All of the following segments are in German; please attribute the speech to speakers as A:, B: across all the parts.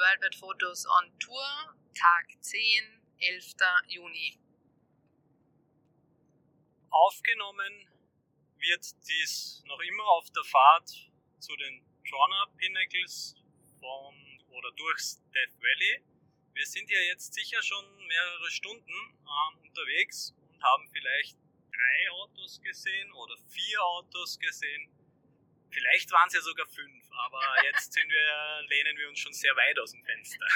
A: Worldwide Photos on Tour, Tag 10, 11. Juni.
B: Aufgenommen wird dies noch immer auf der Fahrt zu den Trona Pinnacles vom oder durchs Death Valley. Wir sind ja jetzt sicher schon mehrere Stunden ähm, unterwegs und haben vielleicht drei Autos gesehen oder vier Autos gesehen. Vielleicht waren es ja sogar fünf, aber jetzt sind wir, lehnen wir uns schon sehr weit aus dem Fenster.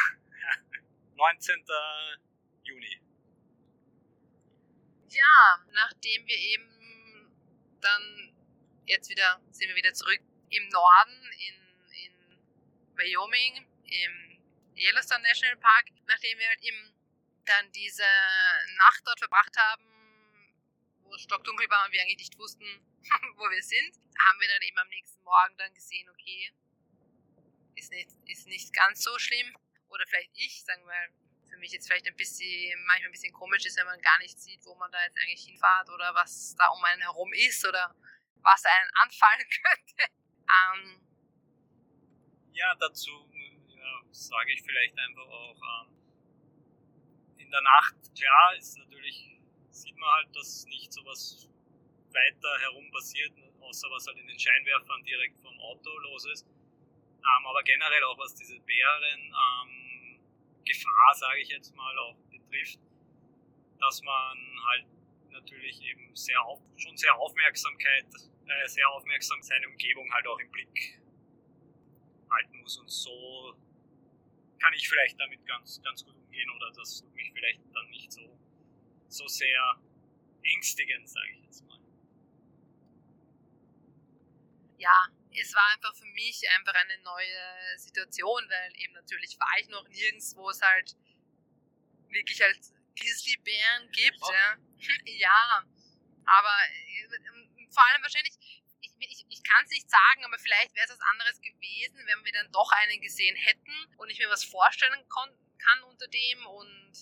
B: 19. Juni.
A: Ja, nachdem wir eben dann jetzt wieder sind wir wieder zurück im Norden in, in Wyoming im Yellowstone National Park, nachdem wir halt eben dann diese Nacht dort verbracht haben, wo es stockdunkel war und wir eigentlich nicht wussten, wo wir sind, haben wir dann eben am nächsten Morgen dann gesehen, okay, ist nicht, ist nicht ganz so schlimm. Oder vielleicht ich, sagen wir für mich jetzt vielleicht ein bisschen, manchmal ein bisschen komisch ist, wenn man gar nicht sieht, wo man da jetzt eigentlich hinfahrt oder was da um einen herum ist oder was einen anfallen könnte. Ähm,
B: ja, dazu ja, sage ich vielleicht einfach auch, ähm, in der Nacht, klar, ist natürlich, sieht man halt, dass nicht so was weiter herum passiert, außer was halt in den Scheinwerfern direkt vom Auto los ist. Ähm, aber generell auch was diese Bären ähm, sage ich jetzt mal, auch betrifft, dass man halt natürlich eben sehr auf, schon sehr Aufmerksamkeit, äh, sehr aufmerksam seine Umgebung halt auch im Blick halten muss und so kann ich vielleicht damit ganz, ganz gut umgehen oder das mich vielleicht dann nicht so, so sehr ängstigen, sage ich jetzt mal.
A: Ja, es war einfach für mich einfach eine neue Situation, weil eben natürlich war ich noch nirgends, wo es halt wirklich halt Grizzlybären gibt. Oh. Ja. ja, aber äh, vor allem wahrscheinlich, ich, ich, ich kann es nicht sagen, aber vielleicht wäre es was anderes gewesen, wenn wir dann doch einen gesehen hätten und ich mir was vorstellen kann unter dem und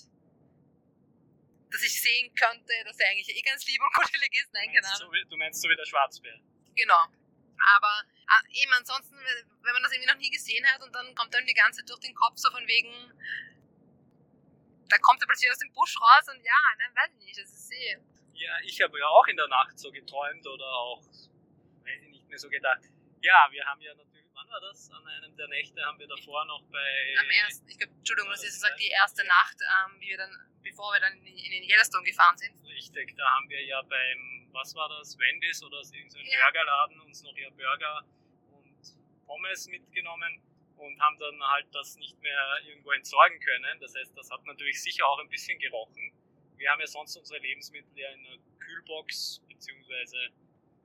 A: dass ich sehen könnte, dass er eigentlich eh ganz lieb und kuschelig ist. Nein, keine
B: Ahnung. So du meinst so wie der Schwarzbär?
A: Genau. Aber äh, eben ansonsten, wenn man das irgendwie noch nie gesehen hat und dann kommt dann die ganze durch den Kopf so von wegen, da kommt er plötzlich aus dem Busch raus und ja, nein, weiß ich nicht, das ist eh.
B: Ja, ich habe ja auch in der Nacht so geträumt oder auch, weiß ich nicht mehr so gedacht. Ja, wir haben ja natürlich, war das? An einem der Nächte haben wir davor noch bei.
A: Am ersten, ich glaube, Entschuldigung, das ist gesagt, die erste Nacht, ähm, wie wir dann, bevor wir dann in, in den Yellowstone gefahren sind.
B: Richtig, da haben wir ja beim, was war das, Wendy's oder irgendein ja. Burgerladen uns noch ihr Burger und Pommes mitgenommen und haben dann halt das nicht mehr irgendwo entsorgen können. Das heißt, das hat natürlich sicher auch ein bisschen gerochen. Wir haben ja sonst unsere Lebensmittel ja in einer Kühlbox beziehungsweise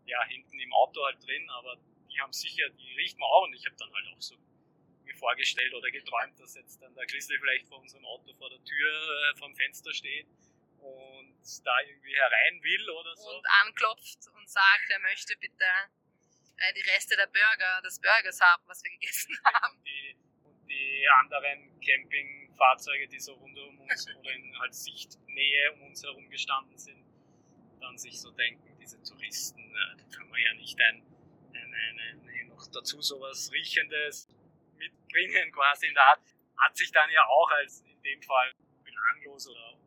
B: ja hinten im Auto halt drin, aber die haben sicher, die riecht man auch und ich habe dann halt auch so mir vorgestellt oder geträumt, dass jetzt dann der Grizzly vielleicht vor unserem Auto vor der Tür, äh, vom Fenster steht und da irgendwie herein will oder so.
A: Und anklopft und sagt, er möchte bitte äh, die Reste der Burger, des Burgers haben, was wir gegessen haben.
B: Und die, und die anderen Campingfahrzeuge, die so rund um uns oder in halt Sichtnähe um uns herum gestanden sind, dann sich so denken, diese Touristen, äh, da kann man ja nicht ein, ein, ein, ein, noch dazu sowas Riechendes mitbringen quasi in der Art, hat sich dann ja auch als in dem Fall belanglos oder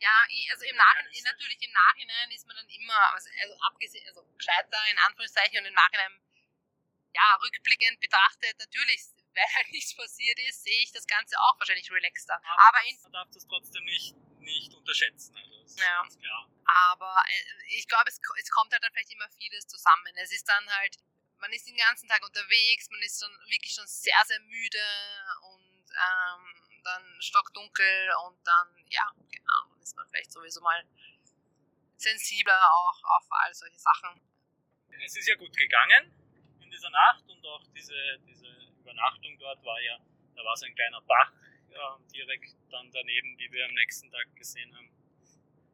A: ja, also im Nachhinein, natürlich im Nachhinein ist man dann immer, also, also abgesehen, also gescheiter in Anführungszeichen und im Nachhinein, ja, rückblickend betrachtet, natürlich, weil halt nichts passiert ist, sehe ich das Ganze auch wahrscheinlich relaxter.
B: Aber, aber man darf das trotzdem nicht, nicht unterschätzen, also ja.
A: Aber äh, ich glaube, es, es kommt halt dann vielleicht immer vieles zusammen. Es ist dann halt, man ist den ganzen Tag unterwegs, man ist dann wirklich schon sehr, sehr müde und ähm, dann stockdunkel und dann, ja, genau, dann ist man vielleicht sowieso mal sensibler auch auf all solche Sachen.
B: Es ist ja gut gegangen in dieser Nacht und auch diese, diese Übernachtung dort war ja, da war so ein kleiner Bach ja, direkt dann daneben, wie wir am nächsten Tag gesehen haben.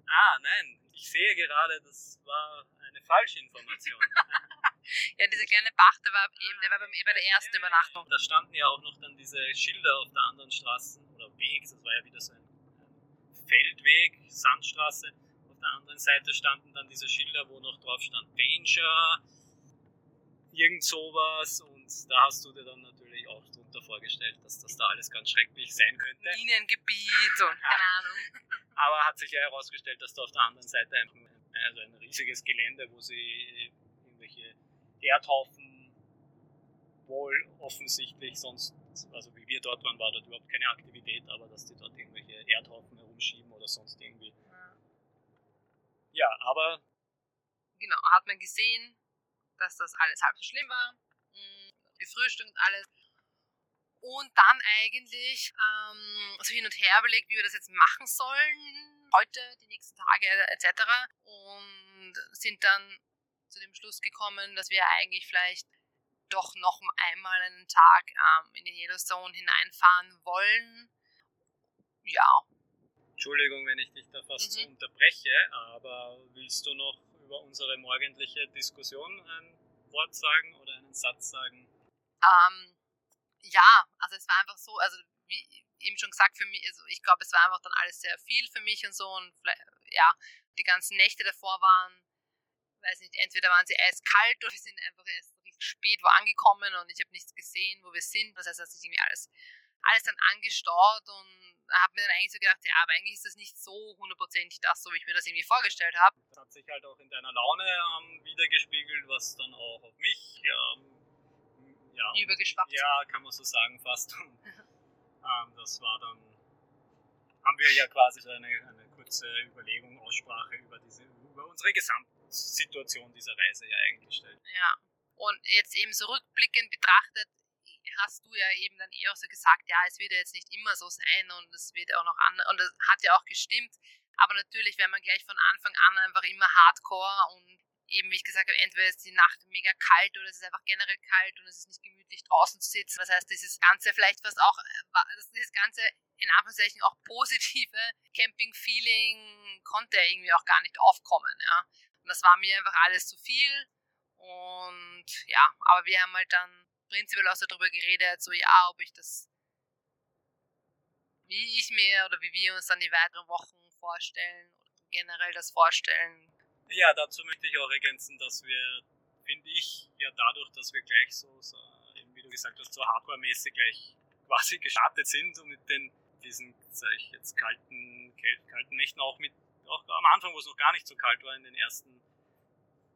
B: Ah, nein, ich sehe gerade, das war eine falsche Information.
A: ja, dieser kleine Bach, der war eben, der war bei, bei der ersten ja, Übernachtung.
B: Da standen ja auch noch dann diese Schilder auf der anderen Straße oder Weg, das war ja wieder so ein Feldweg, Sandstraße. Auf der anderen Seite standen dann diese Schilder, wo noch drauf stand Danger, irgend sowas und da hast du dir dann natürlich vorgestellt, dass das da alles ganz schrecklich sein könnte.
A: Minengebiet und keine Ahnung.
B: Aber hat sich ja herausgestellt, dass da auf der anderen Seite einfach also ein riesiges Gelände, wo sie irgendwelche Erdhaufen wohl offensichtlich sonst, also wie wir dort waren, war dort überhaupt keine Aktivität, aber dass die dort irgendwelche Erdhaufen herumschieben oder sonst irgendwie. Ja, aber.
A: Genau, hat man gesehen, dass das alles halb so schlimm war. Mm, gefrühstückt alles. Und dann eigentlich ähm, so hin und her überlegt, wie wir das jetzt machen sollen. Heute, die nächsten Tage etc. Und sind dann zu dem Schluss gekommen, dass wir eigentlich vielleicht doch noch einmal einen Tag ähm, in die Yellowstone hineinfahren wollen. Ja.
B: Entschuldigung, wenn ich dich da fast mhm. unterbreche, aber willst du noch über unsere morgendliche Diskussion ein Wort sagen oder einen Satz sagen?
A: Ähm, ja, also es war einfach so, also wie eben schon gesagt, für mich, also ich glaube, es war einfach dann alles sehr viel für mich und so und ja, die ganzen Nächte davor waren, weiß nicht, entweder waren sie eiskalt oder wir sind einfach erst spät wo angekommen und ich habe nichts gesehen, wo wir sind. Das heißt, hat sich irgendwie alles, alles dann angestaut und habe mir dann eigentlich so gedacht, ja, aber eigentlich ist das nicht so hundertprozentig das, so wie ich mir das irgendwie vorgestellt habe.
B: Das hat sich halt auch in deiner Laune ähm, wiedergespiegelt, was dann auch auf mich ähm, ja,
A: übergeschwappt.
B: Ja, kann man so sagen fast. Und, ähm, das war dann, haben wir ja quasi so eine, eine kurze Überlegung, Aussprache über diese, über unsere gesamte Situation dieser Reise ja eingestellt.
A: Ja. Und jetzt eben so rückblickend betrachtet, hast du ja eben dann eher so gesagt, ja, es wird ja jetzt nicht immer so sein und es wird auch noch anders, und das hat ja auch gestimmt. Aber natürlich, wenn man gleich von Anfang an einfach immer hardcore und eben, wie ich gesagt habe, entweder ist die Nacht mega kalt oder es ist einfach generell kalt und es ist nicht gemütlich draußen zu sitzen. Das heißt, dieses Ganze vielleicht fast auch, dieses Ganze in Anführungszeichen auch positive Camping-Feeling konnte irgendwie auch gar nicht aufkommen, ja. Und das war mir einfach alles zu viel. Und ja, aber wir haben halt dann prinzipiell auch so darüber geredet, so ja, ob ich das, wie ich mir oder wie wir uns dann die weiteren Wochen vorstellen oder generell das vorstellen.
B: Ja, dazu möchte ich auch ergänzen, dass wir, finde ich, ja dadurch, dass wir gleich so, so wie du gesagt hast, so hardcore-mäßig gleich quasi gestartet sind, so mit den diesen, sag ich jetzt, kalten, kalten Nächten auch mit auch am Anfang, wo es noch gar nicht so kalt war, in den ersten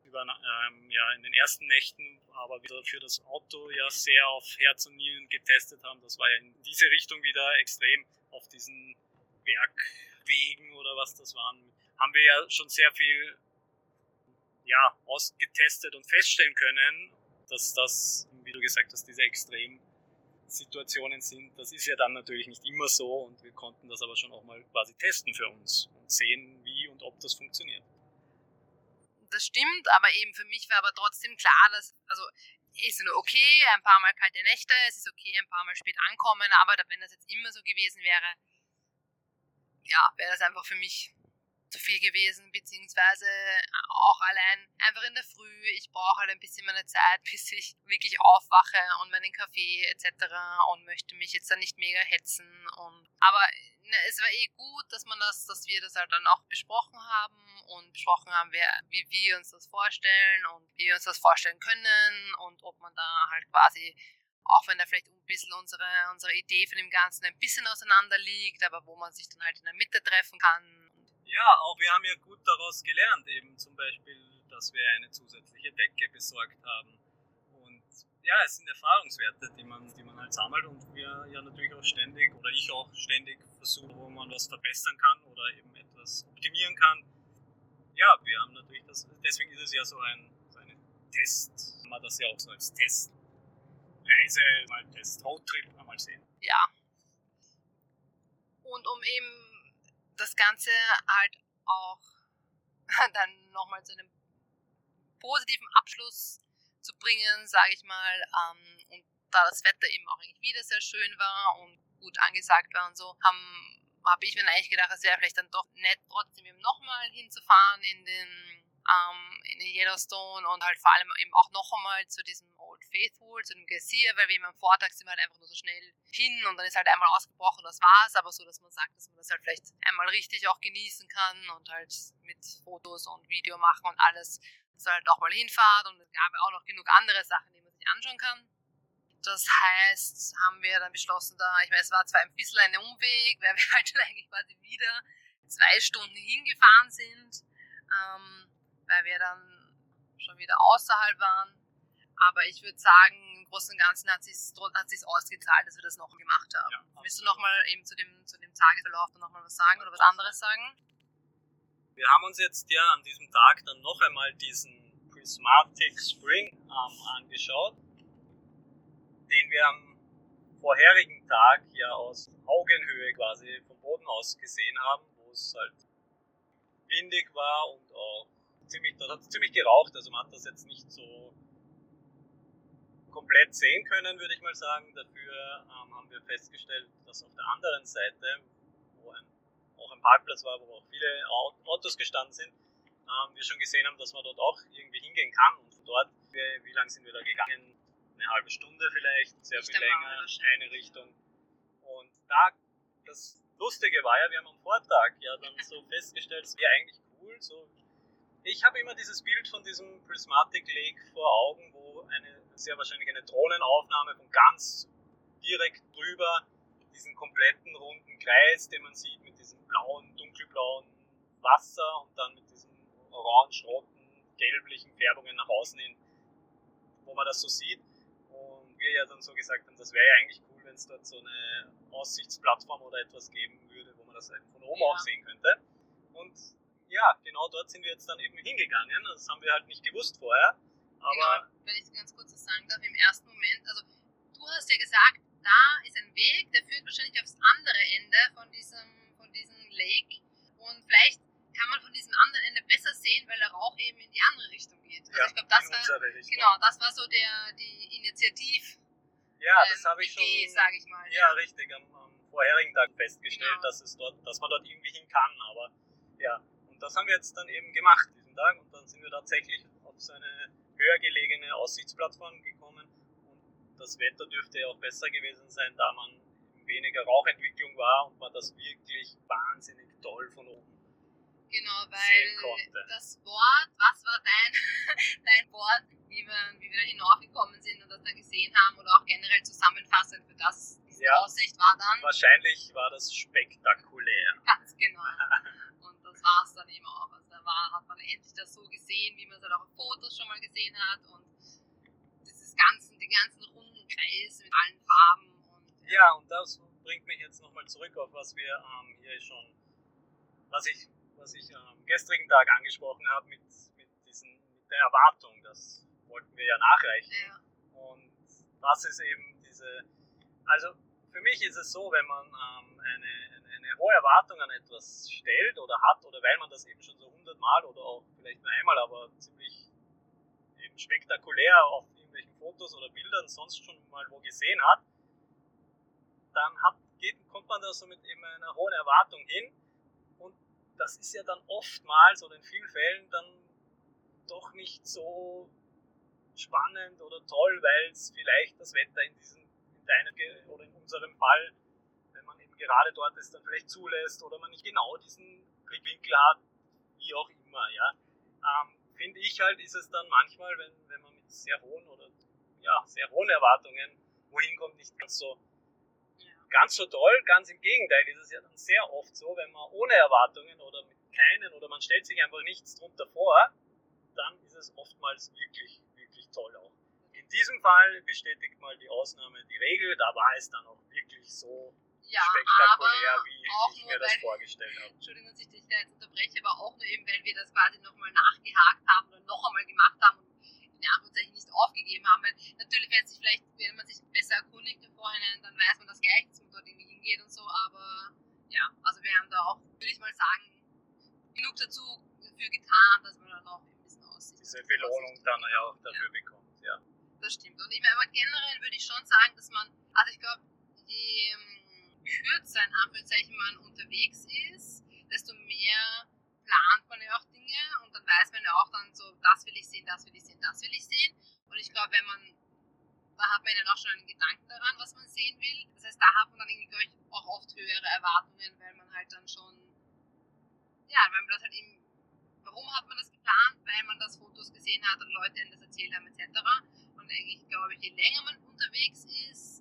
B: über, ähm, ja, in den ersten Nächten, aber wieder für das Auto ja sehr auf Herz und Nieren getestet haben. Das war ja in diese Richtung wieder extrem auf diesen Bergwegen oder was das waren. Haben wir ja schon sehr viel ja, ausgetestet und feststellen können, dass das, wie du gesagt hast, diese extrem Situationen sind. Das ist ja dann natürlich nicht immer so und wir konnten das aber schon auch mal quasi testen für uns und sehen, wie und ob das funktioniert.
A: Das stimmt, aber eben für mich war aber trotzdem klar, dass, also ist nur okay, ein paar Mal kalte Nächte, es ist okay, ein paar Mal spät ankommen, aber wenn das jetzt immer so gewesen wäre, ja, wäre das einfach für mich zu viel gewesen, beziehungsweise auch allein einfach in der Früh. Ich brauche halt ein bisschen meine Zeit, bis ich wirklich aufwache und meinen Kaffee etc. und möchte mich jetzt dann nicht mega hetzen. Und aber ne, es war eh gut, dass man das, dass wir das halt dann auch besprochen haben und besprochen haben, wer, wie wir uns das vorstellen und wie wir uns das vorstellen können und ob man da halt quasi auch wenn da vielleicht ein bisschen unsere, unsere Idee von dem Ganzen ein bisschen auseinander liegt, aber wo man sich dann halt in der Mitte treffen kann
B: ja, auch wir haben ja gut daraus gelernt, eben zum Beispiel, dass wir eine zusätzliche Decke besorgt haben. Und ja, es sind Erfahrungswerte, die man, die man halt sammelt und wir ja natürlich auch ständig oder ich auch ständig versuche, wo man was verbessern kann oder eben etwas optimieren kann. Ja, wir haben natürlich das, deswegen ist es ja so ein, so eine Test, man das ja auch so als Testreise, mal Test Roadtrip mal sehen.
A: Ja. Und um eben das Ganze halt auch dann nochmal zu einem positiven Abschluss zu bringen, sage ich mal. Ähm, und da das Wetter eben auch eigentlich wieder sehr schön war und gut angesagt war und so, haben habe ich mir eigentlich gedacht, es wäre vielleicht dann doch nett, trotzdem eben nochmal hinzufahren in den ähm, in den Yellowstone und halt vor allem eben auch noch einmal zu diesem Faithful, zu dem Geysir, weil wir eben am Vortag sind wir halt einfach nur so schnell hin und dann ist halt einmal ausgebrochen, das war's, aber so, dass man sagt, dass man das halt vielleicht einmal richtig auch genießen kann und halt mit Fotos und Video machen und alles, dass man halt auch mal hinfahrt und es gab auch noch genug andere Sachen, die man sich anschauen kann. das heißt, haben wir dann beschlossen, da, ich meine, es war zwar ein bisschen ein Umweg, weil wir halt schon eigentlich quasi wieder zwei Stunden hingefahren sind, ähm, weil wir dann schon wieder außerhalb waren. Aber ich würde sagen, im Großen und Ganzen hat sich hat sich's ausgezahlt, dass wir das noch gemacht haben. Ja, Willst du nochmal eben zu dem, zu dem Tagesverlauf nochmal was sagen oder was anderes sagen?
B: Wir haben uns jetzt ja an diesem Tag dann noch einmal diesen Prismatic Spring ähm, angeschaut, den wir am vorherigen Tag ja aus Augenhöhe quasi vom Boden aus gesehen haben, wo es halt windig war und auch ziemlich, dort hat es ziemlich geraucht, also man hat das jetzt nicht so komplett sehen können, würde ich mal sagen. Dafür ähm, haben wir festgestellt, dass auf der anderen Seite, wo ein, auch ein Parkplatz war, wo auch viele Autos gestanden sind, ähm, wir schon gesehen haben, dass man dort auch irgendwie hingehen kann. Und von dort, wie, wie lange sind wir da gegangen? Eine halbe Stunde vielleicht, sehr viel länger, eine Richtung. Und da, das Lustige war ja, wir haben am Vortag ja dann so festgestellt, es wäre eigentlich cool, so ich habe immer dieses Bild von diesem Prismatic Lake vor Augen, wo eine sehr wahrscheinlich eine Drohnenaufnahme von ganz direkt drüber diesen kompletten runden Kreis, den man sieht mit diesem blauen, dunkelblauen Wasser und dann mit diesen orange-roten, gelblichen Färbungen nach außen hin, wo man das so sieht. Und wir ja dann so gesagt haben, das wäre ja eigentlich cool, wenn es dort so eine Aussichtsplattform oder etwas geben würde, wo man das von oben ja. auch sehen könnte. Und ja, genau dort sind wir jetzt dann eben hingegangen. Das haben wir halt nicht gewusst vorher. Aber
A: genau, wenn ich ganz kurz sagen darf, im ersten Moment, also du hast ja gesagt, da ist ein Weg, der führt wahrscheinlich aufs andere Ende von diesem, von diesem Lake. Und vielleicht kann man von diesem anderen Ende besser sehen, weil der Rauch eben in die andere Richtung geht. Also
B: ja,
A: ich glaube, das war genau, das war so der die Initiativ.
B: Ja, das ähm, habe ich Idee, schon.
A: Sag ich mal.
B: Ja, ja. richtig. Am, am, vorherigen Tag festgestellt, genau. dass es dort, dass man dort irgendwie hin kann. Aber ja, das haben wir jetzt dann eben gemacht diesen Tag und dann sind wir tatsächlich auf so eine höher gelegene Aussichtsplattform gekommen und das Wetter dürfte ja auch besser gewesen sein, da man weniger Rauchentwicklung war und man das wirklich wahnsinnig toll von oben
A: Genau, weil das Wort, was war dein, dein Wort, wie wir, wie wir da hinaufgekommen sind und das dann gesehen haben oder auch generell zusammenfassend für das, diese ja, Aussicht war dann?
B: Wahrscheinlich war das spektakulär.
A: Ganz genau. das war es dann eben auch. Also da endlich das so gesehen, wie man es halt auch auf Fotos schon mal gesehen hat und dieses ganzen, den ganzen runden Kreis mit allen Farben. Und,
B: ja. ja, und das bringt mich jetzt nochmal zurück auf was wir ähm, hier schon, was ich, was ich am ähm, gestrigen Tag angesprochen habe mit, mit, diesen, mit der Erwartung. Das wollten wir ja nachreichen.
A: Ja.
B: Und das ist eben diese, also für mich ist es so, wenn man ähm, eine, eine, hohe Erwartung an etwas stellt oder hat, oder weil man das eben schon so hundertmal oder auch vielleicht nur einmal, aber ziemlich eben spektakulär auf irgendwelchen Fotos oder Bildern sonst schon mal wo gesehen hat, dann hat, geht, kommt man da so mit eben einer hohen Erwartung hin. Und das ist ja dann oftmals oder in vielen Fällen dann doch nicht so spannend oder toll, weil es vielleicht das Wetter in diesem deinem oder in unserem Fall, gerade dort ist, dann vielleicht zulässt oder man nicht genau diesen Blickwinkel hat, wie auch immer, ja. Ähm, Finde ich halt, ist es dann manchmal, wenn, wenn man mit sehr hohen oder ja, sehr hohen Erwartungen wohin kommt, nicht ganz so ganz so toll. Ganz im Gegenteil ist es ja dann sehr oft so, wenn man ohne Erwartungen oder mit keinen oder man stellt sich einfach nichts drunter vor, dann ist es oftmals wirklich, wirklich toll auch diesem Fall bestätigt mal die Ausnahme die Regel. Da war es dann auch wirklich so ja, spektakulär, wie ich mir das vorgestellt habe.
A: Entschuldigung, dass ich dich da jetzt unterbreche, aber auch nur eben, weil wir das quasi nochmal nachgehakt haben oder noch einmal gemacht haben und in Anführungszeichen nicht aufgegeben haben. Weil natürlich, wenn, sich vielleicht, wenn man sich besser erkundigt im Vorhinein, dann weiß man das gleich, dass man dort irgendwie hingeht und so. Aber ja, also wir haben da auch, würde ich mal sagen, genug dazu dafür getan, dass man dann auch ein bisschen aussieht.
B: Diese Belohnung dann ja auch dafür ja. bekommt, ja
A: das stimmt. Und ich meine, aber generell würde ich schon sagen, dass man, also ich glaube, je ähm, kürzer in Anführungszeichen man unterwegs ist, desto mehr plant man ja auch Dinge und dann weiß man ja auch dann so, das will ich sehen, das will ich sehen, das will ich sehen. Und ich glaube, wenn man, da hat man ja dann auch schon einen Gedanken daran, was man sehen will. Das heißt, da hat man dann irgendwie, glaube ich, auch oft höhere Erwartungen, weil man halt dann schon, ja, weil man das halt eben, warum hat man das geplant? Weil man das Fotos gesehen hat oder Leute das erzählt haben, etc. man eigentlich, glaube ich, je länger man unterwegs ist,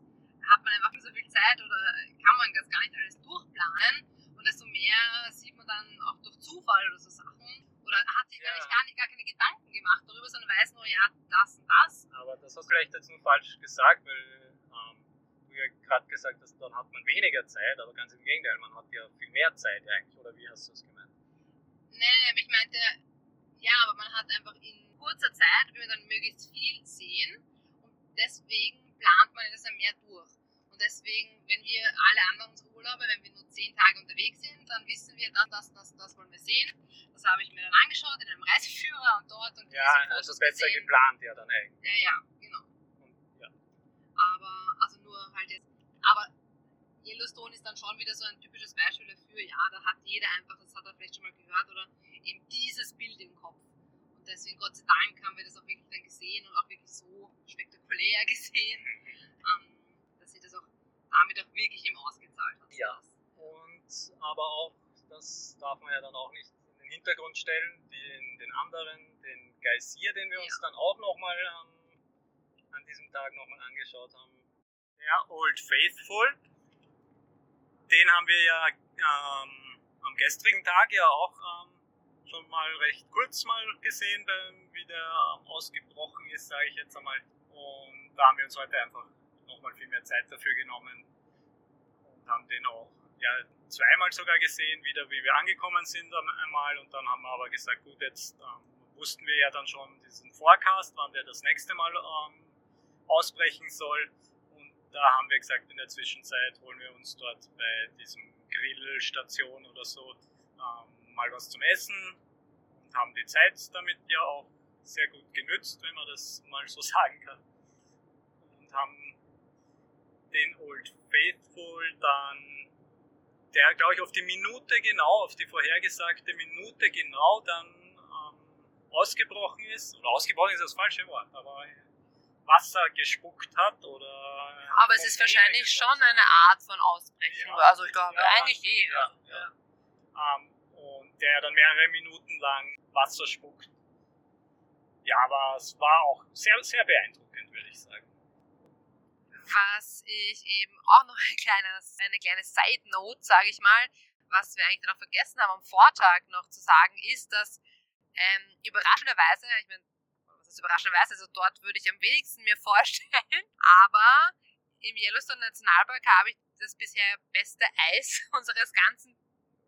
A: hat man einfach nicht so viel Zeit oder kann man das gar nicht alles durchplanen. Und desto mehr sieht man dann auch durch Zufall oder so Sachen. Oder hat sich ja. gar, nicht, gar keine Gedanken gemacht darüber, sondern weiß nur, ja, das und das.
B: Aber das hast du vielleicht jetzt nur falsch gesagt, weil ähm, du ja gerade gesagt hast, dann hat man weniger Zeit, aber ganz im Gegenteil, man hat ja viel mehr Zeit eigentlich. Oder wie hast du es gemeint?
A: Nee, ich meinte, ja, aber man hat einfach in kurzer Zeit, will man dann möglichst viel sehen und deswegen plant man das ja mehr durch. Und deswegen, wenn wir alle anderen unsere Urlaube, wenn wir nur zehn Tage unterwegs sind, dann wissen wir, das, das, das, das wollen wir sehen. Das habe ich mir dann angeschaut in einem Reiseführer und dort und
B: Ja, also besser gesehen. geplant ja dann eigentlich.
A: Ja, ja, genau. Und, ja. Aber, also nur halt jetzt, aber Yellowstone ist dann schon wieder so ein typisches Beispiel dafür, ja, da hat jeder einfach, das hat er vielleicht schon mal gehört, oder eben dieses Bild im Kopf. Und deswegen, Gott sei Dank, haben wir das auch wirklich dann gesehen und auch wirklich so spektakulär gesehen, ähm, damit auch wirklich eben ausgezahlt hat.
B: Ja, und aber auch, das darf man ja dann auch nicht in den Hintergrund stellen, den, den anderen, den Geysir, den wir uns ja. dann auch nochmal ähm, an diesem Tag nochmal angeschaut haben. Der Old Faithful, den haben wir ja ähm, am gestrigen Tag ja auch ähm, schon mal recht kurz mal gesehen, wie der ähm, ausgebrochen ist, sage ich jetzt einmal. Und da haben wir uns heute einfach nochmal viel mehr Zeit dafür genommen und haben den auch ja, zweimal sogar gesehen, wieder wie wir angekommen sind einmal. Und dann haben wir aber gesagt, gut, jetzt ähm, wussten wir ja dann schon diesen Forecast, wann der das nächste Mal ähm, ausbrechen soll da haben wir gesagt, in der Zwischenzeit holen wir uns dort bei diesem Grillstation oder so ähm, mal was zum Essen und haben die Zeit damit ja auch sehr gut genützt, wenn man das mal so sagen kann. Und haben den Old Faithful dann, der glaube ich auf die Minute genau, auf die vorhergesagte Minute genau dann ähm, ausgebrochen ist, oder ausgebrochen ist das falsche Wort, aber Wasser gespuckt hat oder.
A: Aber es ist wahrscheinlich schon eine Art von Ausbrechen. Ja. Also ich glaube, ja, eigentlich eh. Ja, ja.
B: Ähm, und der dann mehrere Minuten lang Wasser spuckt. Ja, aber es war auch sehr, sehr beeindruckend, würde ich sagen.
A: Was ich eben auch noch ein kleines, eine kleine Side Note, sage ich mal, was wir eigentlich noch vergessen haben am Vortag noch zu sagen, ist, dass ähm, überraschenderweise, ich meine, ist überraschenderweise, also dort würde ich am wenigsten mir vorstellen, aber im Yellowstone Nationalpark habe ich das bisher beste Eis unseres ganzen,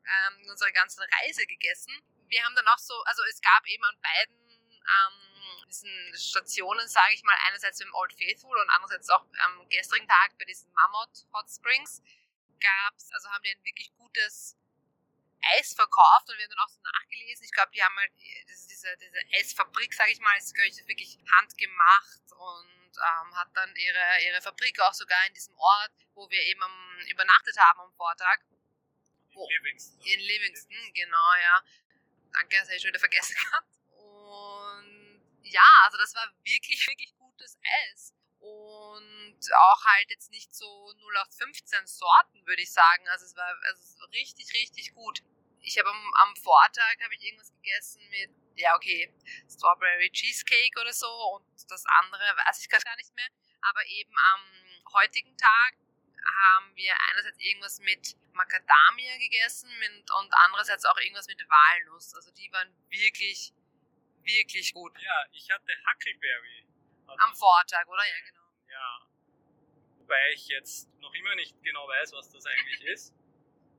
A: ähm, unserer ganzen Reise gegessen. Wir haben dann auch so, also es gab eben an beiden ähm, diesen Stationen, sage ich mal, einerseits im Old Faithful und andererseits auch am gestrigen Tag bei diesen Mammoth Hot Springs gab's, also haben die ein wirklich gutes Eis verkauft und wir haben dann auch so nachgelesen. Ich glaube, die haben halt diese, diese Eisfabrik, sage ich mal, ist glaube ich wirklich handgemacht und ähm, hat dann ihre, ihre Fabrik auch sogar in diesem Ort, wo wir eben am, übernachtet haben am Vortag.
B: Wo, in Livingston.
A: In Livingston, genau, ja. Danke, das habe ich schon wieder vergessen gehabt. Und ja, also das war wirklich, wirklich gutes Eis und auch halt jetzt nicht so 0815 Sorten, würde ich sagen. Also es war also richtig, richtig gut. Ich habe am, am Vortag habe ich irgendwas gegessen mit, ja okay, Strawberry Cheesecake oder so und das andere weiß ich gar nicht mehr. Aber eben am heutigen Tag haben wir einerseits irgendwas mit Macadamia gegessen und andererseits auch irgendwas mit Walnuss. Also die waren wirklich, wirklich gut.
B: Ja, ich hatte Huckleberry
A: am Vortag, oder? Ja, genau.
B: Ja. Wobei ich jetzt noch immer nicht genau weiß, was das eigentlich ist.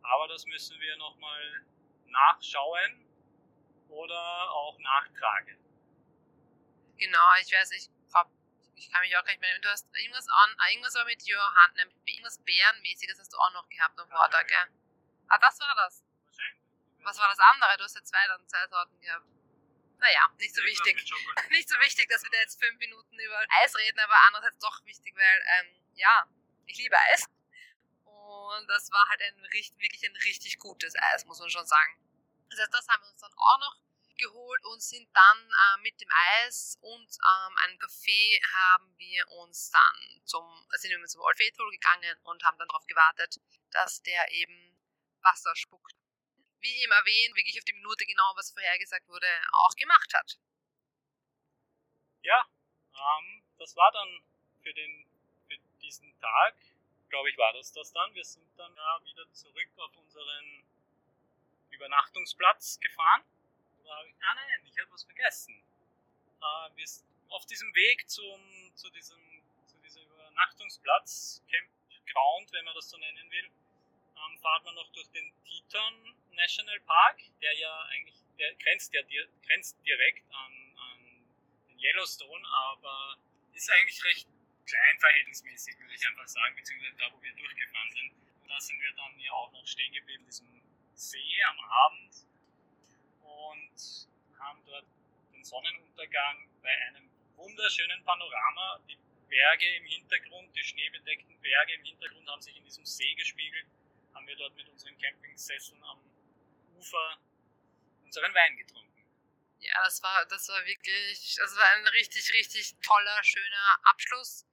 B: Aber das müssen wir nochmal nachschauen oder auch nachtragen.
A: Genau, ich weiß, ich ich kann mich auch gar nicht mehr. Du hast irgendwas an, irgendwas war mit Johann, irgendwas Bärenmäßiges hast du auch noch gehabt am Vortag, gell? Ah, das war das. Wahrscheinlich. Was war das andere? Du hast ja zwei, dann zwei Sorten gehabt. Naja, nicht so wichtig. Nicht so wichtig, dass wir da jetzt fünf Minuten über Eis reden, aber andererseits doch wichtig, weil, ähm, ja, ich liebe Eis. Und das war halt ein wirklich ein richtig gutes Eis, muss man schon sagen. Das heißt, das haben wir uns dann auch noch geholt und sind dann äh, mit dem Eis und ähm, einem Kaffee haben wir uns dann zum, sind wir zum Old Faithful gegangen und haben dann darauf gewartet, dass der eben Wasser wie eben erwähnt, wirklich auf die Minute genau, was vorhergesagt wurde, auch gemacht hat.
B: Ja, ähm, das war dann für, den, für diesen Tag, glaube ich, war das das dann. Wir sind dann ja wieder zurück auf unseren Übernachtungsplatz gefahren. Ich, ah nein, ich habe was vergessen. Äh, wir, auf diesem Weg zum, zu, diesem, zu diesem Übernachtungsplatz, Camp Ground, wenn man das so nennen will, ähm, fahrt man noch durch den Teton National Park, der ja eigentlich, der grenzt ja grenzt direkt an, an den Yellowstone, aber ist eigentlich recht klein verhältnismäßig, würde ich einfach sagen, beziehungsweise da, wo wir durchgefahren sind. Und da sind wir dann ja auch noch stehen geblieben, diesem See am Abend und haben dort den Sonnenuntergang bei einem wunderschönen Panorama. Die Berge im Hintergrund, die schneebedeckten Berge im Hintergrund haben sich in diesem See gespiegelt. Haben wir dort mit unseren Campingsesseln am Ufer unseren Wein getrunken.
A: Ja, das war, das war wirklich, das war ein richtig, richtig toller, schöner Abschluss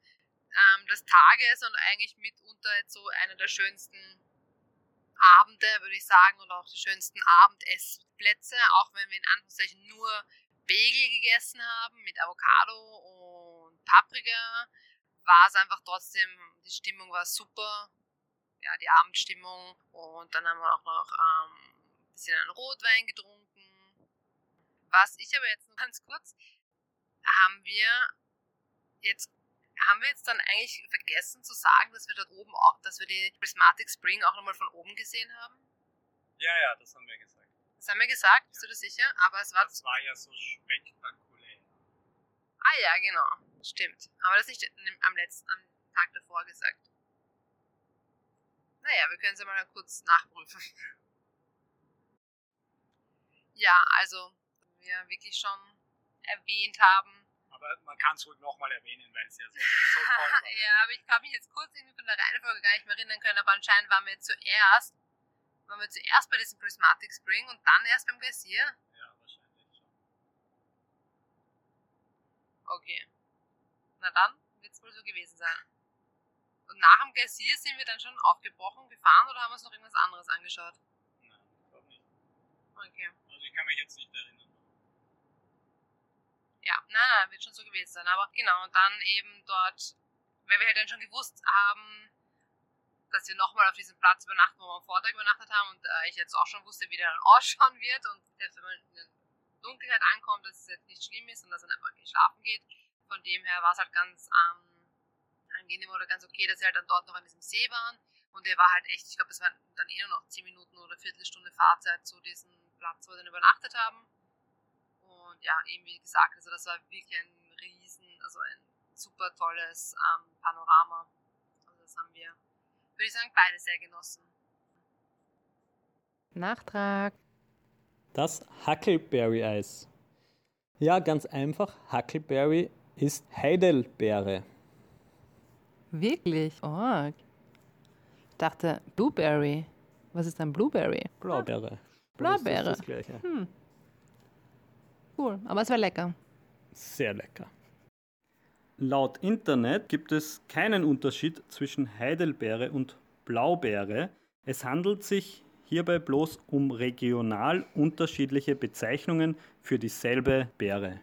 A: ähm, des Tages und eigentlich mitunter jetzt so einer der schönsten Abende, würde ich sagen, und auch die schönsten Abendessplätze, auch wenn wir in Anführungszeichen nur Bagel gegessen haben mit Avocado und Paprika, war es einfach trotzdem, die Stimmung war super, ja, die Abendstimmung und dann haben wir auch noch ähm, bisschen einen Rotwein getrunken. Was ich aber jetzt nur ganz kurz, haben wir jetzt haben wir jetzt dann eigentlich vergessen zu sagen, dass wir dort oben auch, dass wir die Prismatic Spring auch nochmal von oben gesehen haben?
B: Ja, ja, das haben wir gesagt.
A: Das haben wir gesagt, bist du dir sicher? Aber es war.
B: Das war ja so spektakulär.
A: Ah ja, genau. Stimmt. Aber das nicht am letzten, am Tag davor gesagt. Naja, wir können es ja mal kurz nachprüfen. Ja, also, wir wirklich schon erwähnt haben,
B: aber man kann es ruhig nochmal erwähnen, weil es ja so, so toll war.
A: ja, aber ich kann mich jetzt kurz irgendwie von der Reihenfolge gar nicht mehr erinnern können, aber anscheinend waren wir zuerst, waren wir zuerst bei diesem Prismatic Spring und dann erst beim Geysir.
B: Ja, wahrscheinlich schon.
A: Okay. Na dann wird es wohl so gewesen sein. Und nach dem Geysir sind wir dann schon aufgebrochen, gefahren oder haben wir uns noch irgendwas anderes angeschaut?
B: Nein, ich glaube nicht.
A: Okay.
B: Also ich kann mich jetzt nicht erinnern
A: ja, nein, nein, wird schon so gewesen sein. Aber genau, und dann eben dort, weil wir halt dann schon gewusst haben, dass wir nochmal auf diesem Platz übernachten, wo wir am Vortag übernachtet haben und äh, ich jetzt auch schon wusste, wie der dann ausschauen wird und selbst wenn man in der Dunkelheit ankommt, dass es jetzt nicht schlimm ist und dass man einfach nicht schlafen geht. Von dem her war es halt ganz ähm, angenehm oder ganz okay, dass wir halt dann dort noch an diesem See waren und der war halt echt, ich glaube, es waren dann eh nur noch 10 Minuten oder Viertelstunde Fahrzeit zu diesem Platz, wo wir dann übernachtet haben und ja, eben wie gesagt, also das war wirklich ein riesen, also ein super tolles ähm, Panorama. Also das haben wir, würde ich sagen, beide sehr genossen.
C: Nachtrag.
D: Das Huckleberry-Eis. Ja, ganz einfach. Huckleberry ist Heidelbeere.
C: Wirklich? Oh. Ich dachte Blueberry. Was ist ein Blueberry?
D: Blaubeere.
C: Blaubeere.
D: Das ist das Gleiche.
C: Hm. Cool, aber es war lecker.
D: Sehr lecker. Laut Internet gibt es keinen Unterschied zwischen Heidelbeere und Blaubeere. Es handelt sich hierbei bloß um regional unterschiedliche Bezeichnungen für dieselbe Beere.